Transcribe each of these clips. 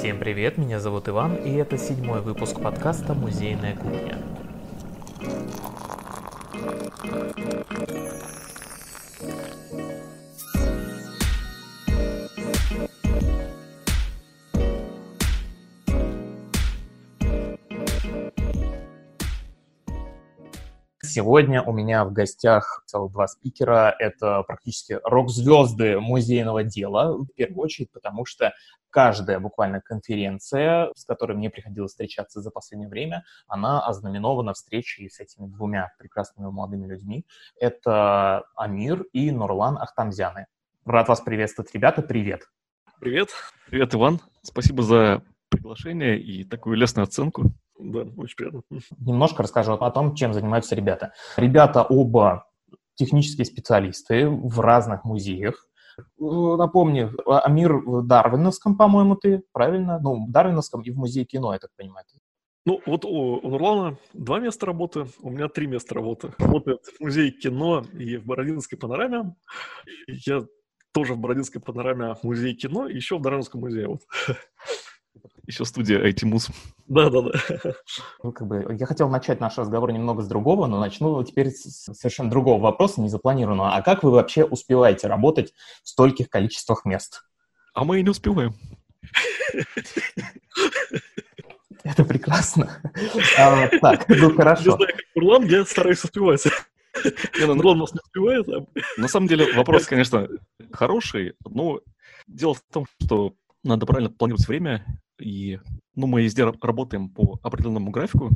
Всем привет, меня зовут Иван, и это седьмой выпуск подкаста «Музейная кухня». Сегодня у меня в гостях целых два спикера. Это практически рок-звезды музейного дела, в первую очередь, потому что каждая буквально конференция, с которой мне приходилось встречаться за последнее время, она ознаменована встречей с этими двумя прекрасными молодыми людьми. Это Амир и Нурлан Ахтамзяны. Рад вас приветствовать, ребята. Привет. Привет. Привет, Иван. Спасибо за приглашение и такую лестную оценку. Да, очень приятно. Немножко расскажу о том, чем занимаются ребята. Ребята оба технические специалисты в разных музеях. Напомню, Амир в Дарвиновском, по-моему, ты, правильно? Ну, в Дарвиновском и в музее кино, я так понимаю. Ну, вот у, у Нурлана два места работы, у меня три места работы. Работает в музее кино и в Бородинской панораме. Я тоже в Бородинской панораме музее кино и еще в Дарвиновском музее. Вот. Еще студия IT-муз. Да-да-да. Ну, как бы, я хотел начать наш разговор немного с другого, но начну теперь с совершенно другого вопроса, незапланированного. А как вы вообще успеваете работать в стольких количествах мест? А мы и не успеваем. Это прекрасно. А, так, ну хорошо. Не знаю, как Урлан, я стараюсь успевать. Не, ну, нас не успевает. А... На самом деле вопрос, конечно, хороший, но дело в том, что надо правильно планировать время, и ну, мы везде работаем по определенному графику,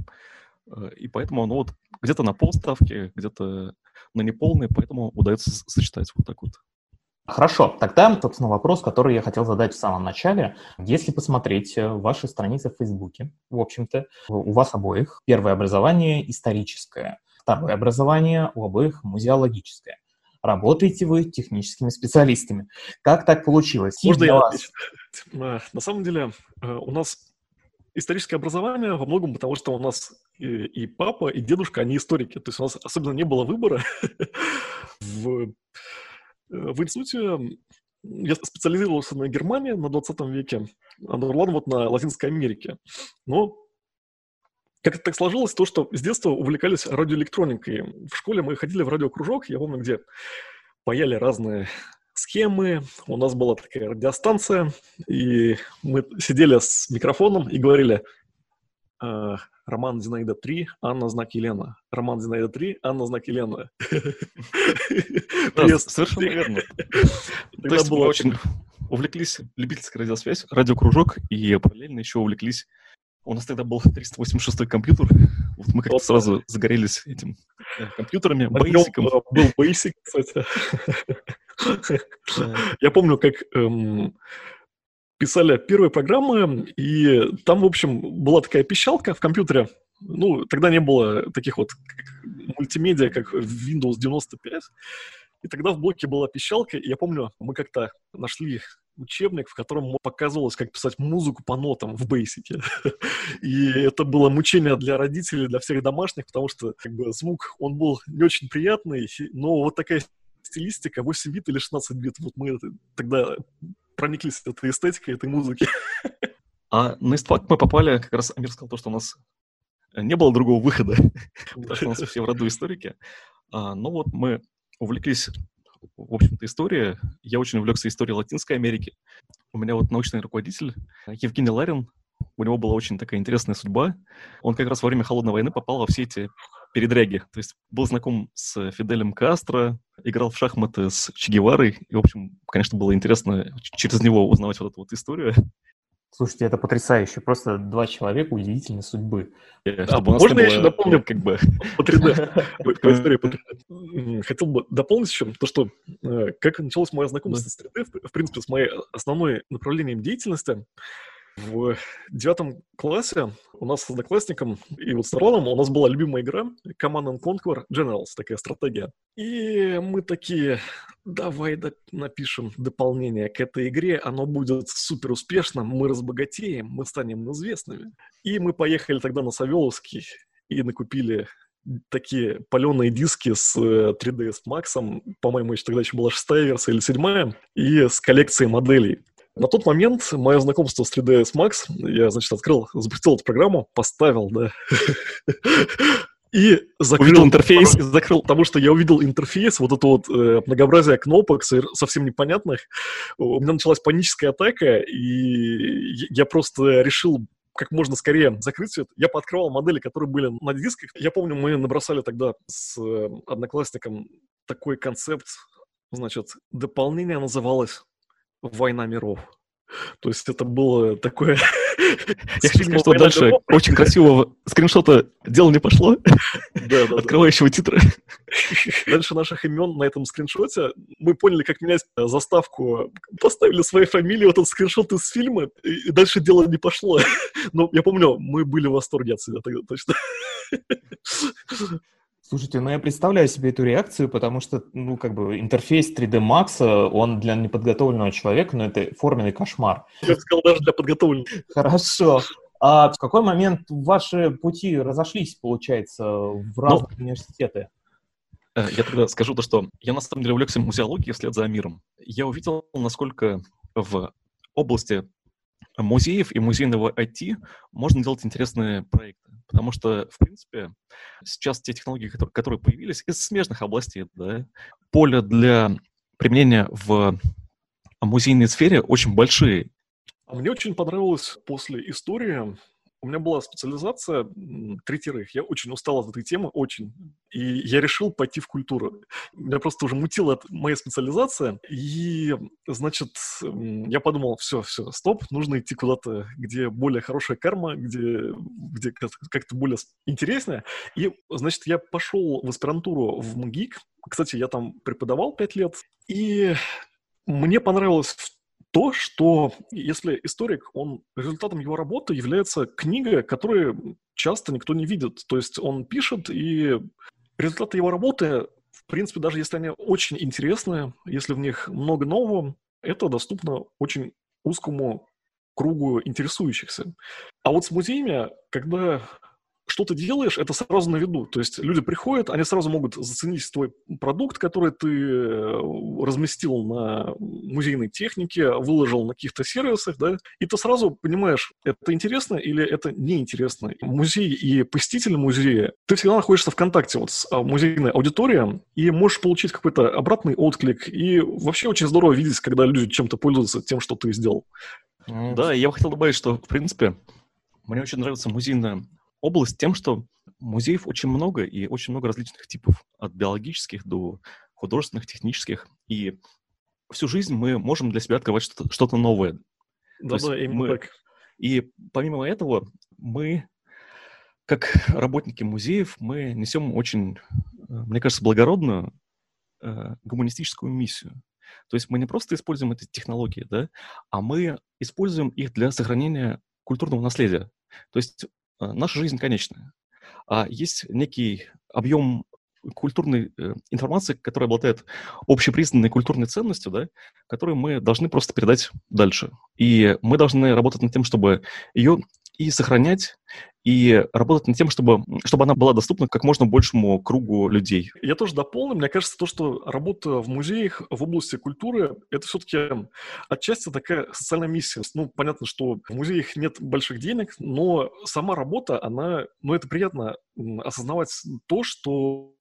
э, и поэтому ну, вот где-то на полставки, где-то на неполные, поэтому удается сочетать вот так вот. Хорошо, тогда, собственно, вопрос, который я хотел задать в самом начале. Если посмотреть э, ваши страницы в Фейсбуке, в общем-то, у вас обоих первое образование историческое, второе образование у обоих музеологическое работаете вы техническими специалистами. Как так получилось? Можно я вас... Э, на самом деле э, у нас историческое образование во многом потому, что у нас и, и папа, и дедушка, они историки. То есть у нас особенно не было выбора. в, э, в институте я специализировался на Германии на 20 веке, а Нурлан вот на Латинской Америке. Но как это так сложилось, то, что с детства увлекались радиоэлектроникой. В школе мы ходили в радиокружок, я помню, где паяли разные схемы, у нас была такая радиостанция, и мы сидели с микрофоном и говорили «А, Роман Зинаида 3, Анна знак Елена. Роман Зинаида 3, Анна знак Елена. Совершенно верно. То есть мы очень увлеклись любительской радиосвязь, радиокружок, и параллельно еще увлеклись у нас тогда был 386 компьютер. Вот мы как-то сразу загорелись этим э, компьютерами. Э, был Basic, кстати. Я помню, как эм, писали первые программы, и там, в общем, была такая пищалка в компьютере. Ну, тогда не было таких вот мультимедиа, как в Windows 95. И тогда в блоке была пищалка, и я помню, мы как-то нашли учебник, в котором показывалось, как писать музыку по нотам в Basic. И это было мучение для родителей, для всех домашних, потому что как бы, звук, он был не очень приятный, но вот такая стилистика, 8 бит или 16 бит, вот мы тогда прониклись этой эстетикой, этой музыки. А на истфак мы попали, как раз Амир сказал то, что у нас не было другого выхода, потому что у нас все в роду историки. А, но вот мы увлеклись в общем-то, история. Я очень увлекся историей Латинской Америки. У меня вот научный руководитель Евгений Ларин, у него была очень такая интересная судьба. Он как раз во время Холодной войны попал во все эти передряги. То есть был знаком с Фиделем Кастро, играл в шахматы с Че Геварой. И, в общем, конечно, было интересно через него узнавать вот эту вот историю. Слушайте, это потрясающе. Просто два человека удивительной судьбы. А, можно я еще дополню как бы по 3D? Хотел бы дополнить еще то, что э, как началось мое знакомство с 3D, в принципе, с моей основной направлением деятельности, в девятом классе у нас с одноклассником и вот с Нарланом у нас была любимая игра Command and Conquer Generals, такая стратегия. И мы такие, давай напишем дополнение к этой игре, оно будет супер успешным, мы разбогатеем, мы станем известными. И мы поехали тогда на Савеловский и накупили такие паленые диски с 3ds э, Max, по-моему, еще тогда еще была шестая версия или седьмая, и с коллекцией моделей. На тот момент мое знакомство с 3ds Max, я, значит, открыл, запустил эту программу, поставил, да, и закрыл увидел интерфейс, закрыл, потому что я увидел интерфейс, вот это вот э, многообразие кнопок совсем непонятных. У меня началась паническая атака, и я просто решил как можно скорее закрыть все это. Я пооткрывал модели, которые были на дисках. Я помню, мы набросали тогда с э, одноклассником такой концепт, значит, дополнение называлось «Война миров». То есть это было такое... Я хочу что дальше очень красивого скриншота дело не пошло. Открывающего титры. Дальше наших имен на этом скриншоте. Мы поняли, как менять заставку. Поставили свои фамилии, вот этот скриншот из фильма, и дальше дело не пошло. Но я помню, мы были в восторге от себя тогда точно. Слушайте, ну я представляю себе эту реакцию, потому что, ну, как бы интерфейс 3D Max, он для неподготовленного человека, ну, это форменный кошмар. Я сказал, даже для подготовленного. Хорошо. А в какой момент ваши пути разошлись, получается, в ну, разные ну, университеты? Э, я тогда скажу то, что я на самом деле увлекся музеологией вслед за миром. Я увидел, насколько в области музеев и музейного IT можно делать интересные проекты. Потому что, в принципе, сейчас те технологии, которые, появились из смежных областей, да, поле для применения в музейной сфере очень большие. А мне очень понравилось после истории у меня была специализация третьих. Я очень устал от этой темы, очень. И я решил пойти в культуру. Меня просто уже мутила моя специализация. И, значит, я подумал, все, все, стоп, нужно идти куда-то, где более хорошая карма, где, где как-то более интереснее. И, значит, я пошел в аспирантуру в МГИК. Кстати, я там преподавал пять лет. И мне понравилось то, что если историк, он результатом его работы является книга, которую часто никто не видит. То есть он пишет, и результаты его работы, в принципе, даже если они очень интересные, если в них много нового, это доступно очень узкому кругу интересующихся. А вот с музеями, когда что ты делаешь, это сразу на виду. То есть люди приходят, они сразу могут заценить твой продукт, который ты э, разместил на музейной технике, выложил на каких-то сервисах, да, и ты сразу понимаешь, это интересно или это неинтересно. Музей и посетитель музея, ты всегда находишься в контакте вот с а, музейной аудиторией и можешь получить какой-то обратный отклик. И вообще очень здорово видеть, когда люди чем-то пользуются тем, что ты сделал. Да, я бы хотел добавить, что, в принципе, мне очень нравится музейная область тем, что музеев очень много и очень много различных типов, от биологических до художественных, технических. И всю жизнь мы можем для себя открывать что-то, что новое. Да, да, именно мы... так. И помимо этого, мы, как работники музеев, мы несем очень, мне кажется, благородную э, гуманистическую миссию. То есть мы не просто используем эти технологии, да, а мы используем их для сохранения культурного наследия. То есть Э, наша жизнь конечная. А есть некий объем культурной э, информации, которая обладает общепризнанной культурной ценностью, да, которую мы должны просто передать дальше. И мы должны работать над тем, чтобы ее и сохранять, и работать над тем, чтобы, чтобы она была доступна как можно большему кругу людей. Я тоже дополню. Мне кажется, то, что работа в музеях в области культуры, это все-таки отчасти такая социальная миссия. Ну, понятно, что в музеях нет больших денег, но сама работа, она, ну, это приятно осознавать то, что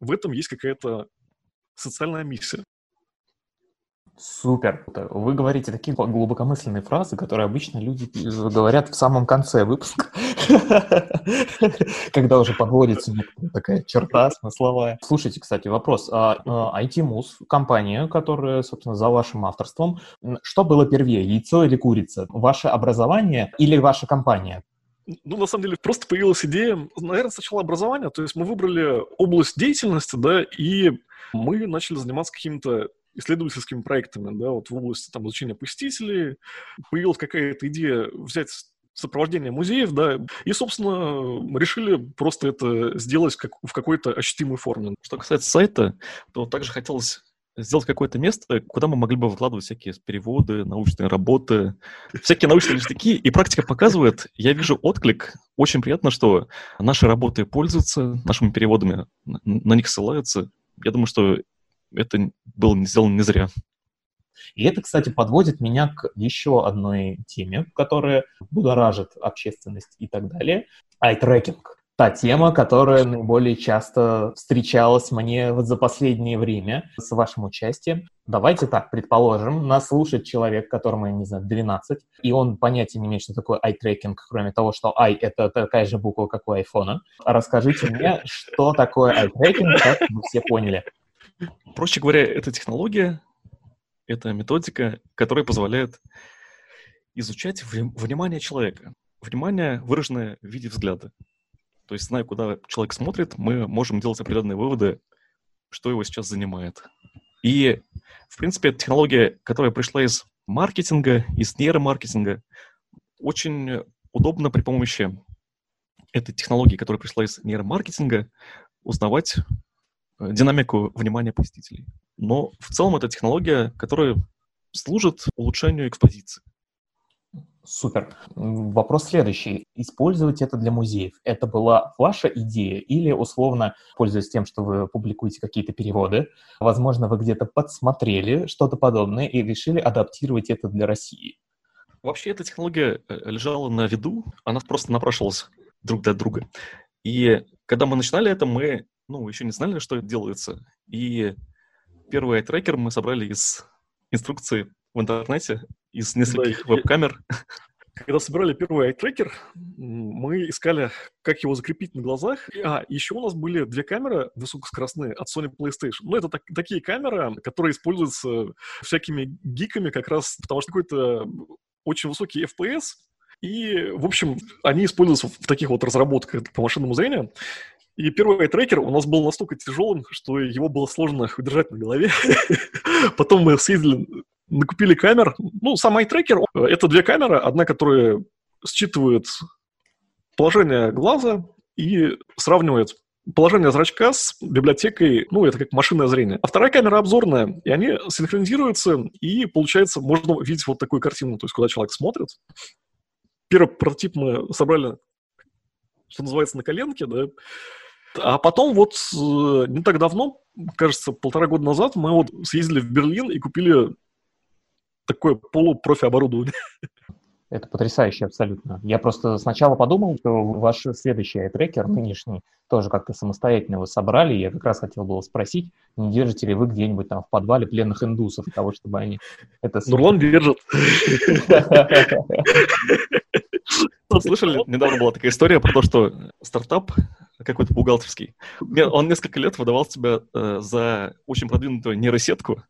в этом есть какая-то социальная миссия. Супер. Вы говорите такие глубокомысленные фразы, которые обычно люди говорят в самом конце выпуска, когда уже подводится такая черта смысловая. Слушайте, кстати, вопрос. IT-Muse, а, компания, которая, собственно, за вашим авторством, что было первее, яйцо или курица? Ваше образование или ваша компания? Ну, на самом деле, просто появилась идея, наверное, сначала образования, то есть мы выбрали область деятельности, да, и мы начали заниматься какими-то исследовательскими проектами, да, вот в области там изучения посетителей. Появилась какая-то идея взять сопровождение музеев, да, и, собственно, решили просто это сделать как, в какой-то ощутимой форме. Что касается сайта, то также хотелось сделать какое-то место, куда мы могли бы выкладывать всякие переводы, научные работы, всякие научные ништяки. И практика показывает, я вижу отклик. Очень приятно, что наши работы пользуются нашими переводами, на них ссылаются. Я думаю, что это было сделано не зря. И это, кстати, подводит меня к еще одной теме, которая будоражит общественность и так далее. Айтрекинг та тема, которая наиболее часто встречалась мне вот за последнее время с вашим участием. Давайте так, предположим, нас слушает человек, которому, я не знаю, 12, и он понятия не имеет, что такое eye-tracking, кроме того, что i — это такая же буква, как у айфона. Расскажите мне, что такое eye-tracking, как вы все поняли. Проще говоря, это технология, это методика, которая позволяет изучать внимание человека. Внимание, выраженное в виде взгляда. То есть, зная, куда человек смотрит, мы можем делать определенные выводы, что его сейчас занимает. И, в принципе, технология, которая пришла из маркетинга, из нейромаркетинга, очень удобно при помощи этой технологии, которая пришла из нейромаркетинга, узнавать динамику внимания посетителей. Но в целом это технология, которая служит улучшению экспозиции. Супер. Вопрос следующий. Использовать это для музеев. Это была ваша идея или, условно, пользуясь тем, что вы публикуете какие-то переводы, возможно, вы где-то подсмотрели что-то подобное и решили адаптировать это для России? Вообще эта технология э, лежала на виду, она просто напрашивалась друг для друга. И когда мы начинали это, мы ну, еще не знали, что это делается. И первый трекер мы собрали из инструкции в интернете из нескольких да, веб-камер. Когда собирали первый айтрекер, мы искали, как его закрепить на глазах. А, еще у нас были две камеры высокоскоростные от Sony PlayStation. Ну, это так, такие камеры, которые используются всякими гиками как раз, потому что какой-то очень высокий FPS, и, в общем, они используются в таких вот разработках по машинному зрению. И первый трекер у нас был настолько тяжелым, что его было сложно удержать на голове. Потом мы съездили накупили камер. Ну, сам iTracker — это две камеры. Одна, которая считывает положение глаза и сравнивает положение зрачка с библиотекой, ну, это как машинное зрение. А вторая камера обзорная, и они синхронизируются, и, получается, можно видеть вот такую картину, то есть куда человек смотрит. Первый прототип мы собрали, что называется, на коленке, да, а потом вот э, не так давно, кажется, полтора года назад, мы вот съездили в Берлин и купили такое полупрофи оборудование. Это потрясающе абсолютно. Я просто сначала подумал, что ваш следующий трекер, нынешний, тоже как-то самостоятельно вы собрали. Я как раз хотел было спросить, не держите ли вы где-нибудь там в подвале пленных индусов того, чтобы они это... Нурлан держит. Слышали, недавно была такая история про то, что стартап какой-то бухгалтерский, он несколько лет выдавал себя э, за очень продвинутую нейросетку,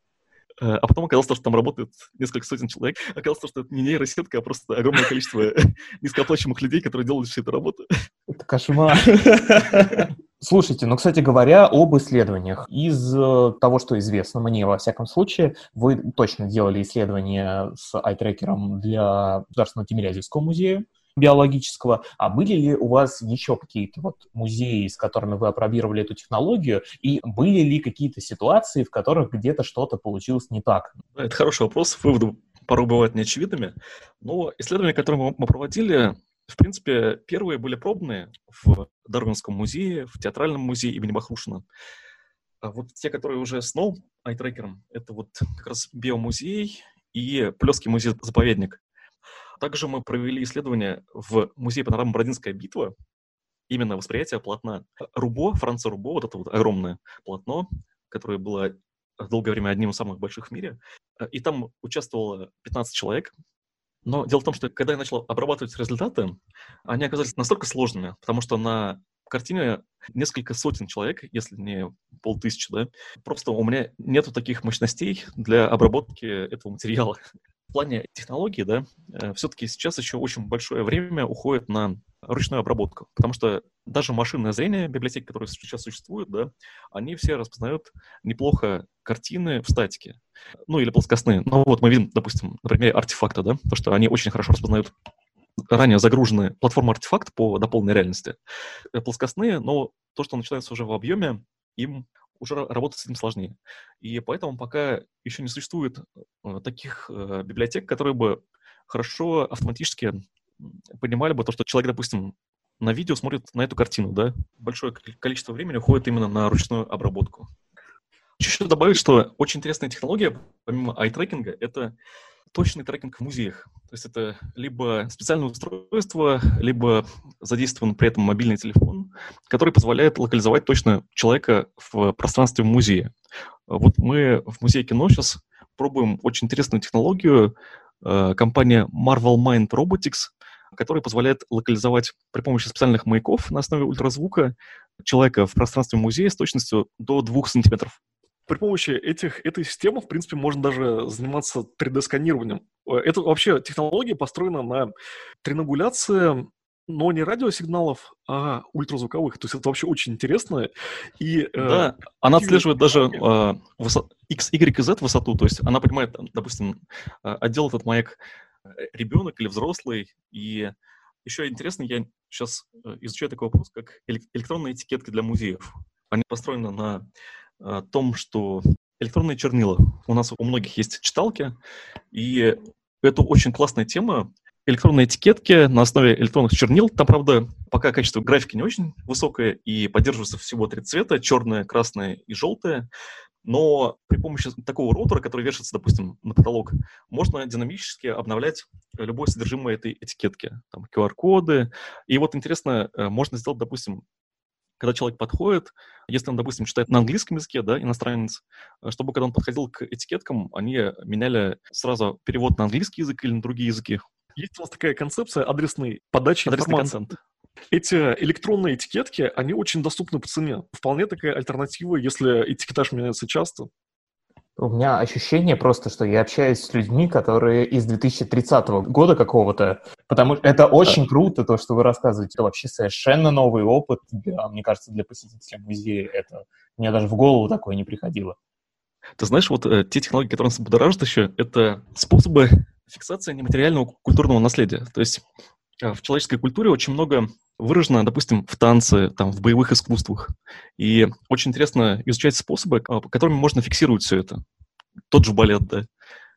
а потом оказалось, что там работает несколько сотен человек. Оказалось, что это не нейросетка, а просто огромное количество низкооплачиваемых людей, которые делают всю эту работу. Это кошмар. Слушайте, ну, кстати говоря, об исследованиях. Из э, того, что известно мне, во всяком случае, вы точно делали исследования с айтрекером для Государственного Тимирязевского музея биологического. А были ли у вас еще какие-то вот музеи, с которыми вы опробировали эту технологию, и были ли какие-то ситуации, в которых где-то что-то получилось не так? Это хороший вопрос. Выводы порой бывают неочевидными. Но исследования, которые мы проводили, в принципе, первые были пробные в Дарвинском музее, в Театральном музее имени Бахрушина. А вот те, которые уже с новым айтрекером, это вот как раз биомузей и Плеский музей-заповедник. Также мы провели исследование в музее панорамы «Бородинская битва», именно восприятие полотна Рубо, Франца Рубо, вот это вот огромное полотно, которое было долгое время одним из самых больших в мире. И там участвовало 15 человек. Но дело в том, что когда я начал обрабатывать результаты, они оказались настолько сложными, потому что на картине несколько сотен человек, если не полтысячи, да. Просто у меня нету таких мощностей для обработки этого материала. В плане технологии, да, э, все-таки сейчас еще очень большое время уходит на ручную обработку, потому что даже машинное зрение, библиотеки, которые сейчас существуют, да, они все распознают неплохо картины в статике, ну или плоскостные. Ну вот мы видим, допустим, на примере артефакта, да, то, что они очень хорошо распознают ранее загруженные платформы артефакт по дополненной реальности. Э, плоскостные, но то, что начинается уже в объеме, им уже работать с этим сложнее. И поэтому пока еще не существует э, таких э, библиотек, которые бы хорошо автоматически понимали бы то, что человек, допустим, на видео смотрит на эту картину, да, большое количество времени уходит именно на ручную обработку. Еще добавить, что очень интересная технология, помимо ай-трекинга, это точный трекинг в музеях. То есть это либо специальное устройство, либо задействован при этом мобильный телефон, который позволяет локализовать точно человека в пространстве музея. Вот мы в музее кино сейчас пробуем очень интересную технологию. Э, компания Marvel Mind Robotics, которая позволяет локализовать при помощи специальных маяков на основе ультразвука человека в пространстве музея с точностью до 2 сантиметров при помощи этих, этой системы, в принципе, можно даже заниматься 3D-сканированием. Э, это вообще технология построена на тринангуляции, но не радиосигналов, а ультразвуковых. То есть это вообще очень интересно. И, э, да, э, она отслеживает даже э, высот... X, Y и Z высоту. То есть она понимает, допустим, э, отдел этот маяк ребенок или взрослый. И еще интересно, я сейчас изучаю такой вопрос, как электронные этикетки для музеев. Они построены на о том, что электронные чернила. У нас у многих есть читалки, и это очень классная тема. Электронные этикетки на основе электронных чернил. Там, правда, пока качество графики не очень высокое, и поддерживается всего три цвета, черное, красное и желтое. Но при помощи такого роутера, который вешается, допустим, на потолок, можно динамически обновлять любое содержимое этой этикетки. Там QR-коды. И вот интересно, э, можно сделать, допустим, когда человек подходит, если он, допустим, читает на английском языке, да, иностранец, э, чтобы когда он подходил к этикеткам, они меняли сразу перевод на английский язык или на другие языки. Есть у нас такая концепция адресной подачи Адресный информации. Контент. Эти электронные этикетки, они очень доступны по цене. Вполне такая альтернатива, если этикетаж меняется часто. У меня ощущение просто, что я общаюсь с людьми, которые из 2030 года какого-то, потому что это очень круто, то, что вы рассказываете. Это вообще совершенно новый опыт, для, мне кажется, для посетителя музея. Это мне даже в голову такое не приходило. Ты знаешь, вот э, те технологии, которые нас будоражат еще, это способы фиксации нематериального культурного наследия. То есть э, в человеческой культуре очень много выражено, допустим, в танце, там, в боевых искусствах. И очень интересно изучать способы, а, которыми можно фиксировать все это. Тот же балет, да.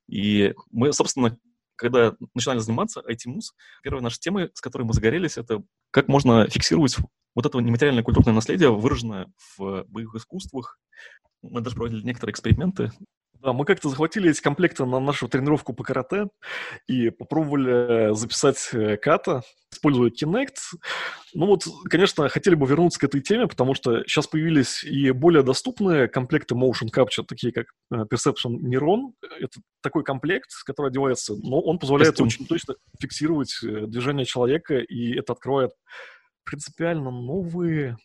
И мы, собственно, когда начинали заниматься IT-муз, первая наша тема, с которой мы загорелись, это как можно фиксировать вот это нематериальное культурное наследие, выраженное в боевых искусствах. Мы даже проводили некоторые эксперименты. Да, мы как-то захватили эти комплекты на нашу тренировку по карате и попробовали записать э, ката, используя Kinect. Ну вот, конечно, хотели бы вернуться к этой теме, потому что сейчас появились и более доступные комплекты motion capture, такие как э, Perception Neuron. Это такой комплект, который одевается, но он позволяет Костюм. очень точно фиксировать э, движение человека, и это открывает принципиально новые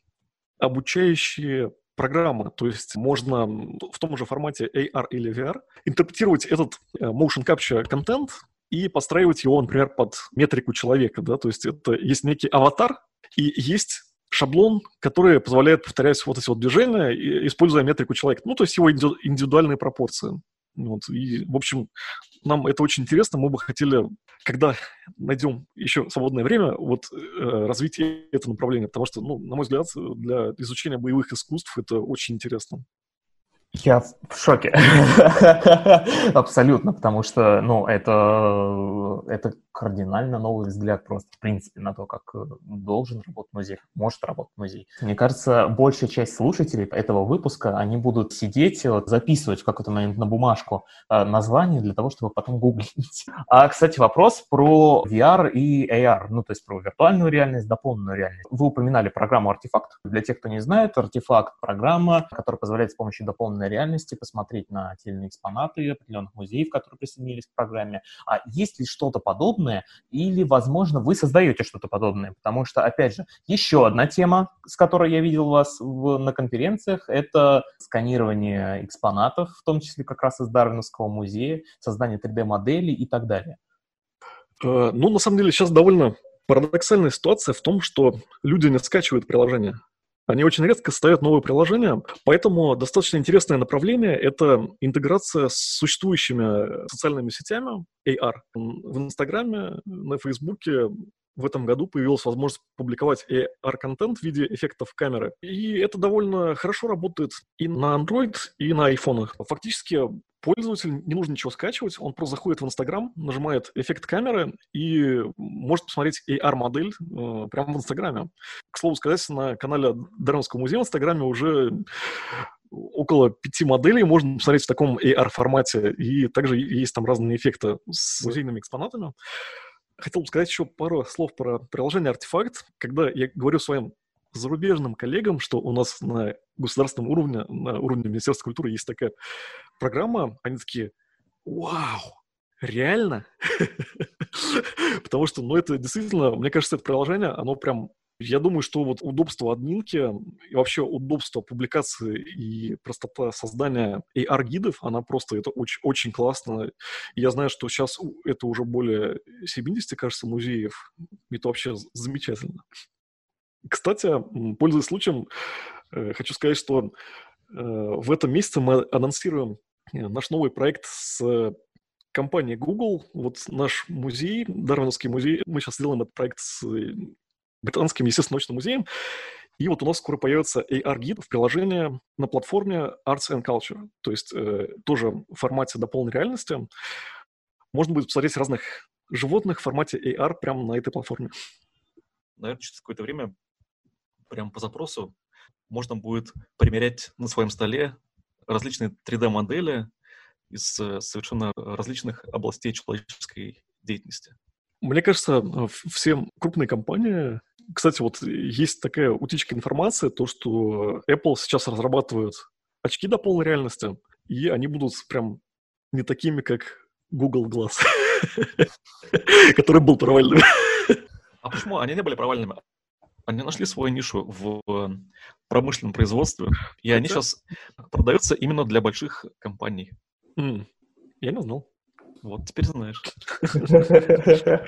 обучающие программа, то есть можно в том же формате AR или VR интерпретировать этот э, motion capture контент и подстраивать его, например, под метрику человека, да, то есть это есть некий аватар и есть шаблон, который позволяет повторять вот эти вот движения, используя метрику человека, ну, то есть его индивидуальные пропорции. Вот, и, в общем, нам это очень интересно. Мы бы хотели, когда найдем еще свободное время, вот э, развить это направление, потому что, ну, на мой взгляд, для изучения боевых искусств это очень интересно. Я в шоке. Абсолютно, потому что, ну, это, это кардинально новый взгляд просто, в принципе, на то, как э, должен работать музей, может работать музей. Мне кажется, большая часть слушателей этого выпуска, они будут сидеть, вот, записывать в какой-то момент на бумажку э, название для того, чтобы потом гуглить. А, кстати, вопрос про VR и AR, ну, то есть про виртуальную реальность, дополненную реальность. Вы упоминали программу «Артефакт». Для тех, кто не знает, «Артефакт» — программа, которая позволяет с помощью дополненной реальности посмотреть на те экспонаты определенных музеев, которые присоединились к программе. А есть ли что-то подобное, подобное, или, возможно, вы создаете что-то подобное, потому что, опять же, еще одна тема, с которой я видел вас в, на конференциях, это сканирование экспонатов, в том числе как раз из Дарвиновского музея, создание 3D-моделей и так далее. Э, ну, на самом деле, сейчас довольно парадоксальная ситуация в том, что люди не скачивают приложение. Они очень редко ставят новые приложения, поэтому достаточно интересное направление — это интеграция с существующими социальными сетями AR. В Инстаграме, на Фейсбуке в этом году появилась возможность публиковать AR-контент в виде эффектов камеры. И это довольно хорошо работает и на Android, и на iPhone. Фактически пользователь не нужно ничего скачивать, он просто заходит в Инстаграм, нажимает эффект камеры и может посмотреть AR-модель э, прямо в Инстаграме. К слову сказать, на канале Дарвинского музея в Инстаграме уже около пяти моделей можно посмотреть в таком AR-формате, и также есть там разные эффекты с музейными экспонатами. Хотел бы сказать еще пару слов про приложение «Артефакт». Когда я говорю своим зарубежным коллегам, что у нас на государственном уровне, на уровне Министерства культуры есть такая программа, они такие «Вау! Реально?» Потому что, ну, это действительно, мне кажется, это приложение, оно прям я думаю, что вот удобство админки и вообще удобство публикации и простота создания AR-гидов, она просто, это очень, очень классно. И я знаю, что сейчас это уже более 70, кажется, музеев. Это вообще замечательно. Кстати, пользуясь случаем, э, хочу сказать, что э, в этом месяце мы анонсируем э, наш новый проект с компанией Google. Вот наш музей, Дарвиновский музей, мы сейчас делаем этот проект с Британским естественно-научным музеем. И вот у нас скоро появится AR-гид в приложении на платформе Arts and Culture, то есть э, тоже в формате дополненной реальности. Можно будет посмотреть разных животных в формате AR прямо на этой платформе. Наверное, через какое-то время, прямо по запросу, можно будет примерять на своем столе различные 3D-модели из э, совершенно различных областей человеческой деятельности. Мне кажется, все крупные компании кстати, вот есть такая утечка информации, то, что Apple сейчас разрабатывают очки до полной реальности, и они будут прям не такими, как Google Glass, который был провальным. А почему они не были провальными? Они нашли свою нишу в промышленном производстве, и они сейчас продаются именно для больших компаний. Я не знал. Вот теперь знаешь.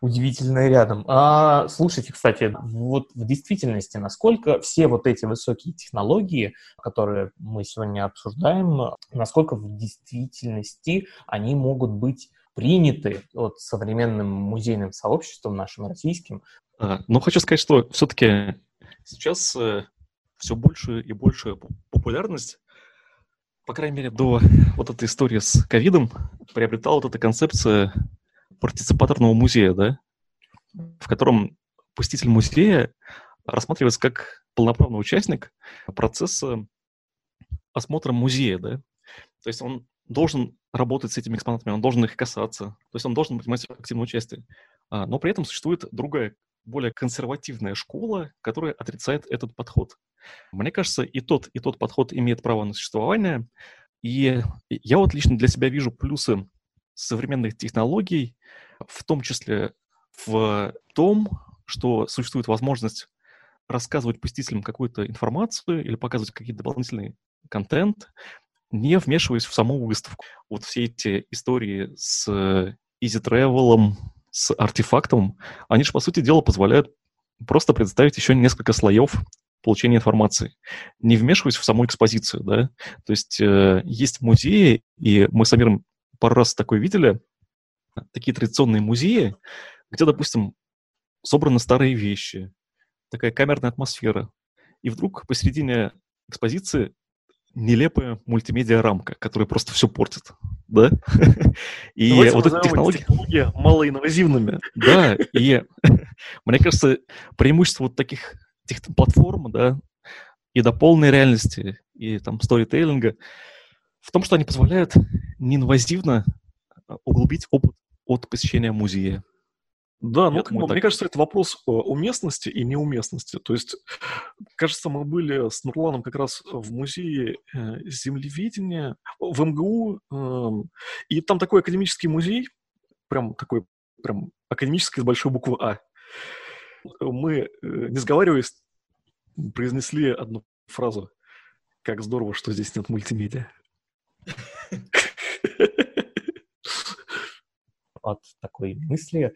удивительное рядом. А, слушайте, кстати, вот в действительности, насколько все вот эти высокие технологии, которые мы сегодня обсуждаем, насколько в действительности они могут быть приняты вот современным музейным сообществом нашим российским? А, ну, хочу сказать, что все-таки сейчас э, все больше и больше популярность по крайней мере, до вот этой истории с ковидом приобретала вот эта концепция партиципаторного музея, да, в котором посетитель музея рассматривается как полноправный участник процесса осмотра музея, да. То есть он должен работать с этими экспонатами, он должен их касаться, то есть он должен принимать активное участие. А, но при этом существует другая, более консервативная школа, которая отрицает этот подход. Мне кажется, и тот, и тот подход имеет право на существование. И я вот лично для себя вижу плюсы современных технологий, в том числе в том, что существует возможность рассказывать посетителям какую-то информацию или показывать какие-то дополнительный контент, не вмешиваясь в саму выставку. Вот все эти истории с Easy Travel, с артефактом, они же, по сути дела, позволяют просто представить еще несколько слоев получения информации, не вмешиваясь в саму экспозицию, да. То есть э, есть музеи, и мы с Амиром пару раз такое видели, такие традиционные музеи, где, допустим, собраны старые вещи, такая камерная атмосфера, и вдруг посередине экспозиции нелепая мультимедиа-рамка, которая просто все портит, да? И Давайте вот эта технология... технология малоинвазивными. Да, и мне кажется, преимущество вот таких платформ, да, и до полной реальности, и там сторителлинга в том, что они позволяют неинвазивно а, углубить опыт от посещения музея. Да, ну, бы, так... мне кажется, это вопрос э, уместности и неуместности. То есть, кажется, мы были с Нурланом как раз в музее э, землеведения в МГУ, эм, и там такой академический музей, прям такой, прям академический с большой буквы А. Мы, э, не сговариваясь, произнесли одну фразу. Как здорово, что здесь нет мультимедиа. От такой мысли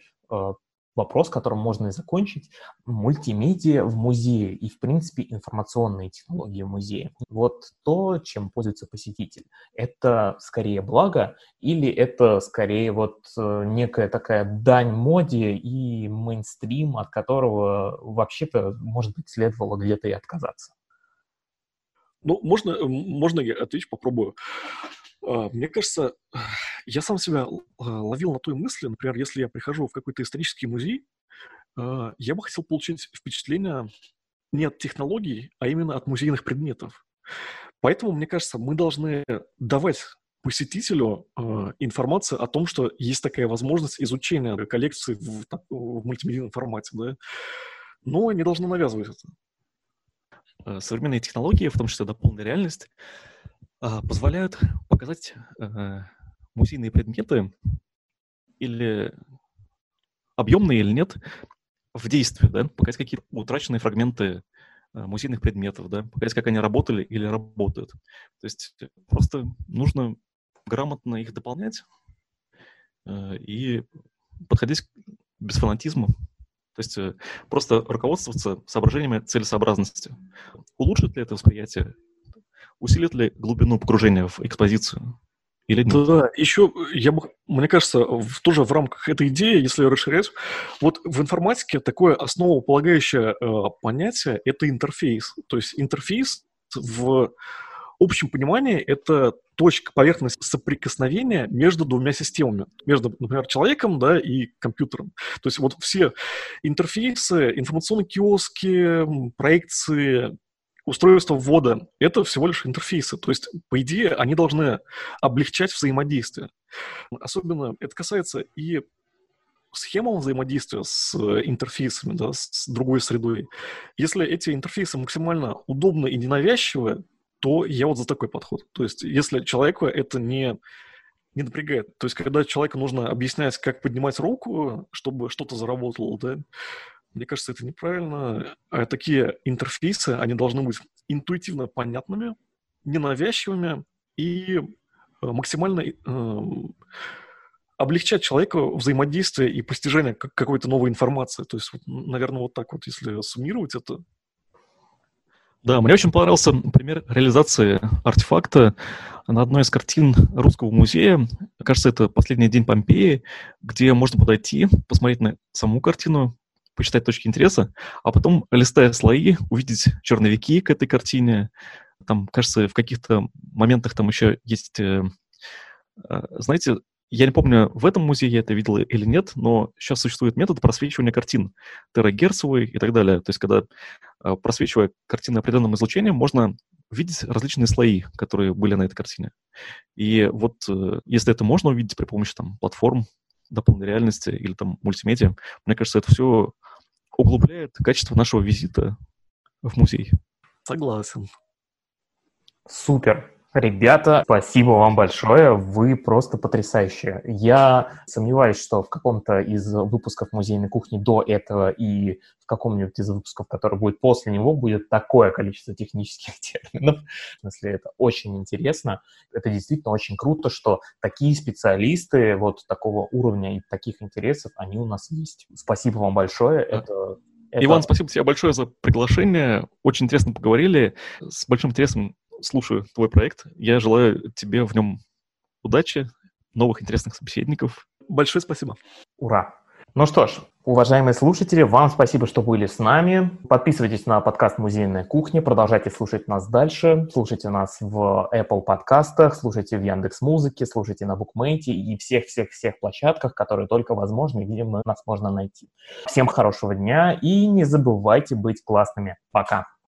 вопрос, которым можно и закончить, мультимедиа в музее и, в принципе, информационные технологии в музее. Вот то, чем пользуется посетитель. Это скорее благо или это скорее вот э, некая такая дань моде и мейнстрим, от которого вообще-то, может быть, следовало где-то и отказаться? Ну, можно, можно я отвечу, попробую. А, мне кажется, я сам себя а, ловил на той мысли, например, если я прихожу в какой-то исторический музей, а, я бы хотел получить впечатление не от технологий, а именно от музейных предметов. Поэтому, мне кажется, мы должны давать посетителю э, информацию о том, что есть такая возможность изучения коллекции в, в мультимедийном формате, да, но не должны навязывать это. Э, современные технологии, в том числе дополненная реальность, позволяют показать э, музейные предметы или объемные или нет в действии, да, показать какие-то утраченные фрагменты э, музейных предметов, да, показать, как они работали или работают. То есть просто нужно грамотно их дополнять и подходить без фанатизма. То есть просто руководствоваться соображениями целесообразности. Улучшит ли это восприятие усилит ли глубину погружения в экспозицию? Или нет? Да, еще, я бы, мне кажется, в, тоже в рамках этой идеи, если расширять, вот в информатике такое основополагающее э, понятие – это интерфейс. То есть интерфейс в общем понимании это точка, поверхность соприкосновения между двумя системами. Между, например, человеком да, и компьютером. То есть вот все интерфейсы, информационные киоски, проекции, устройство ввода — это всего лишь интерфейсы. То есть, по идее, они должны облегчать взаимодействие. Особенно это касается и схемам взаимодействия с интерфейсами, да, с другой средой. Если эти интерфейсы максимально удобны и ненавязчивы, то я вот за такой подход. То есть, если человеку это не, не напрягает. То есть, когда человеку нужно объяснять, как поднимать руку, чтобы что-то заработало, да, мне кажется, это неправильно. А такие интерфейсы, они должны быть интуитивно понятными, ненавязчивыми и э, максимально э, облегчать человеку взаимодействие и постижение какой-то новой информации. То есть, вот, наверное, вот так вот, если суммировать это. Да, мне очень понравился пример реализации артефакта на одной из картин Русского музея. Кажется, это «Последний день Помпеи», где можно подойти, посмотреть на саму картину, почитать точки интереса, а потом, листая слои, увидеть черновики к этой картине. Там, кажется, в каких-то моментах там еще есть... Э, э, знаете, я не помню, в этом музее я это видел или нет, но сейчас существует метод просвечивания картин, терагерцевый и так далее. То есть, когда э, просвечивая картины определенным излучением, можно видеть различные слои, которые были на этой картине. И вот если это можно увидеть при помощи там, платформ дополненной реальности или там мультимедиа, мне кажется, это все углубляет качество нашего визита в музей. Согласен. Супер. Ребята, спасибо вам большое, вы просто потрясающие. Я сомневаюсь, что в каком-то из выпусков музейной кухни до этого и в каком-нибудь из выпусков, который будет после него, будет такое количество технических терминов. В смысле, это очень интересно. Это действительно очень круто, что такие специалисты вот такого уровня и таких интересов, они у нас есть. Спасибо вам большое. Это это... Иван, спасибо тебе большое за приглашение. Очень интересно поговорили. С большим интересом слушаю твой проект. Я желаю тебе в нем удачи, новых интересных собеседников. Большое спасибо. Ура! Ну что ж, уважаемые слушатели, вам спасибо, что были с нами. Подписывайтесь на подкаст «Музейная кухня», продолжайте слушать нас дальше. Слушайте нас в Apple подкастах, слушайте в Яндекс Музыке, слушайте на Букмейте и всех-всех-всех площадках, которые только возможны, где нас можно найти. Всем хорошего дня и не забывайте быть классными. Пока!